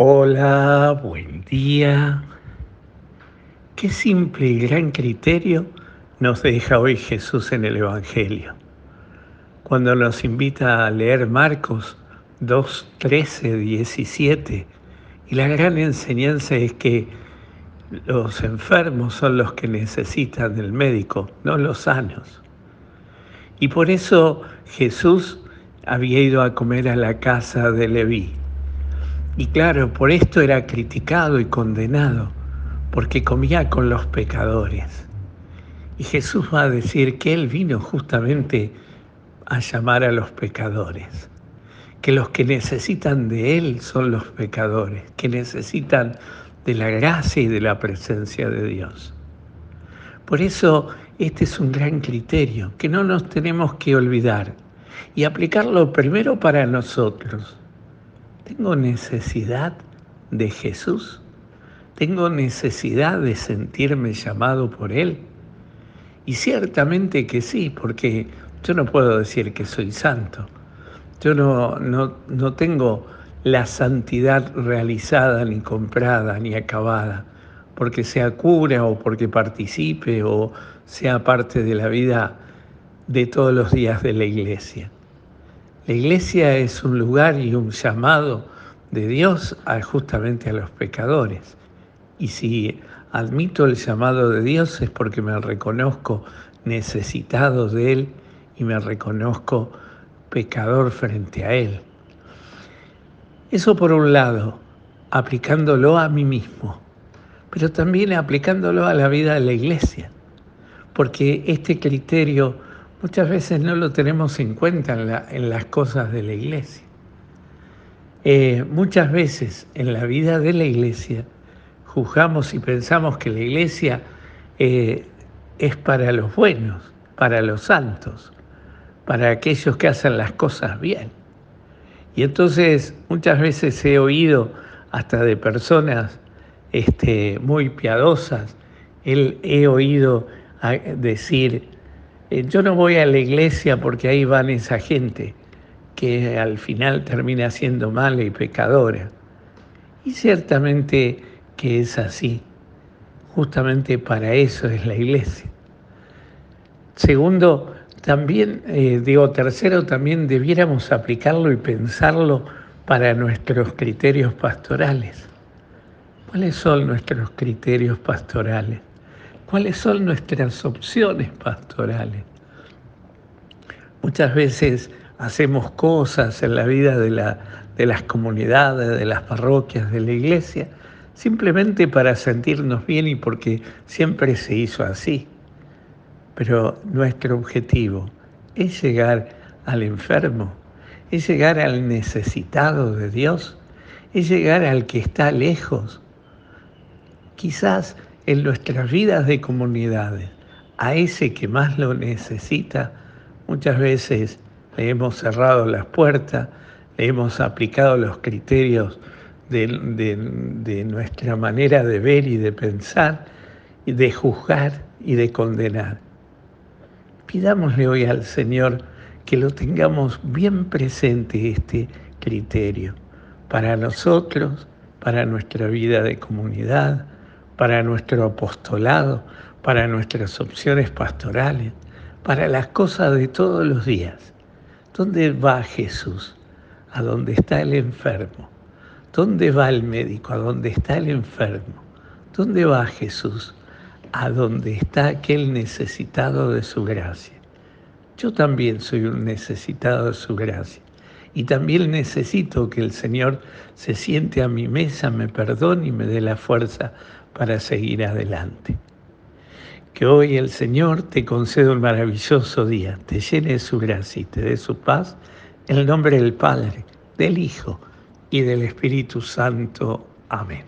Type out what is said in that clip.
Hola, buen día. Qué simple y gran criterio nos deja hoy Jesús en el Evangelio. Cuando nos invita a leer Marcos 2, 13, 17, y la gran enseñanza es que los enfermos son los que necesitan del médico, no los sanos. Y por eso Jesús había ido a comer a la casa de Leví y claro, por esto era criticado y condenado, porque comía con los pecadores. Y Jesús va a decir que Él vino justamente a llamar a los pecadores, que los que necesitan de Él son los pecadores, que necesitan de la gracia y de la presencia de Dios. Por eso este es un gran criterio que no nos tenemos que olvidar y aplicarlo primero para nosotros ¿Tengo necesidad de Jesús? ¿Tengo necesidad de sentirme llamado por Él? Y ciertamente que sí, porque yo no puedo decir que soy santo. Yo no, no, no tengo la santidad realizada, ni comprada, ni acabada, porque sea cura o porque participe o sea parte de la vida de todos los días de la iglesia. La iglesia es un lugar y un llamado de Dios justamente a los pecadores. Y si admito el llamado de Dios es porque me reconozco necesitado de Él y me reconozco pecador frente a Él. Eso por un lado, aplicándolo a mí mismo, pero también aplicándolo a la vida de la iglesia, porque este criterio muchas veces no lo tenemos en cuenta en, las cosas de la iglesia. Eh, muchas veces en la vida de la iglesia juzgamos y pensamos que la iglesia eh, es para los buenos, para los santos, para aquellos que hacen las cosas bien. Y entonces muchas veces he oído hasta de personas este, muy piadosas, he oído decir, eh, yo no voy a la iglesia porque ahí van esa gente que al final termina siendo mala y pecadora. Y ciertamente que es así. Justamente para eso es la iglesia. Segundo, también, eh, digo, tercero, también debiéramos aplicarlo y pensarlo para nuestros criterios pastorales. ¿Cuáles son nuestros criterios pastorales? Cuáles son nuestras opciones pastorales. Muchas veces hacemos cosas en la vida de, las comunidades, de las parroquias, de la iglesia, simplemente para sentirnos bien y porque siempre se hizo así. Pero nuestro objetivo es llegar al enfermo, es llegar al necesitado de Dios, es llegar al que está lejos. Quizás en nuestras vidas de comunidades a ese que más lo necesita, muchas veces le hemos cerrado las puertas, le hemos aplicado los criterios de, nuestra manera de ver y de pensar, y de juzgar y de condenar. Pidámosle hoy al Señor que lo tengamos bien presente este criterio para nosotros, para nuestra vida de comunidad, para nuestro apostolado, para nuestras opciones pastorales, para las cosas de todos los días. ¿Dónde va Jesús? A dónde está el enfermo. ¿Dónde va el médico? A dónde está el enfermo. ¿Dónde va Jesús? A dónde está aquel necesitado de su gracia. Yo también soy un necesitado de su gracia. Y también necesito que el Señor se siente a mi mesa, me perdone y me dé la fuerza para seguir adelante. Que hoy el Señor te conceda un maravilloso día, te llene de su gracia y te dé su paz, en el nombre del Padre, del Hijo y del Espíritu Santo. Amén.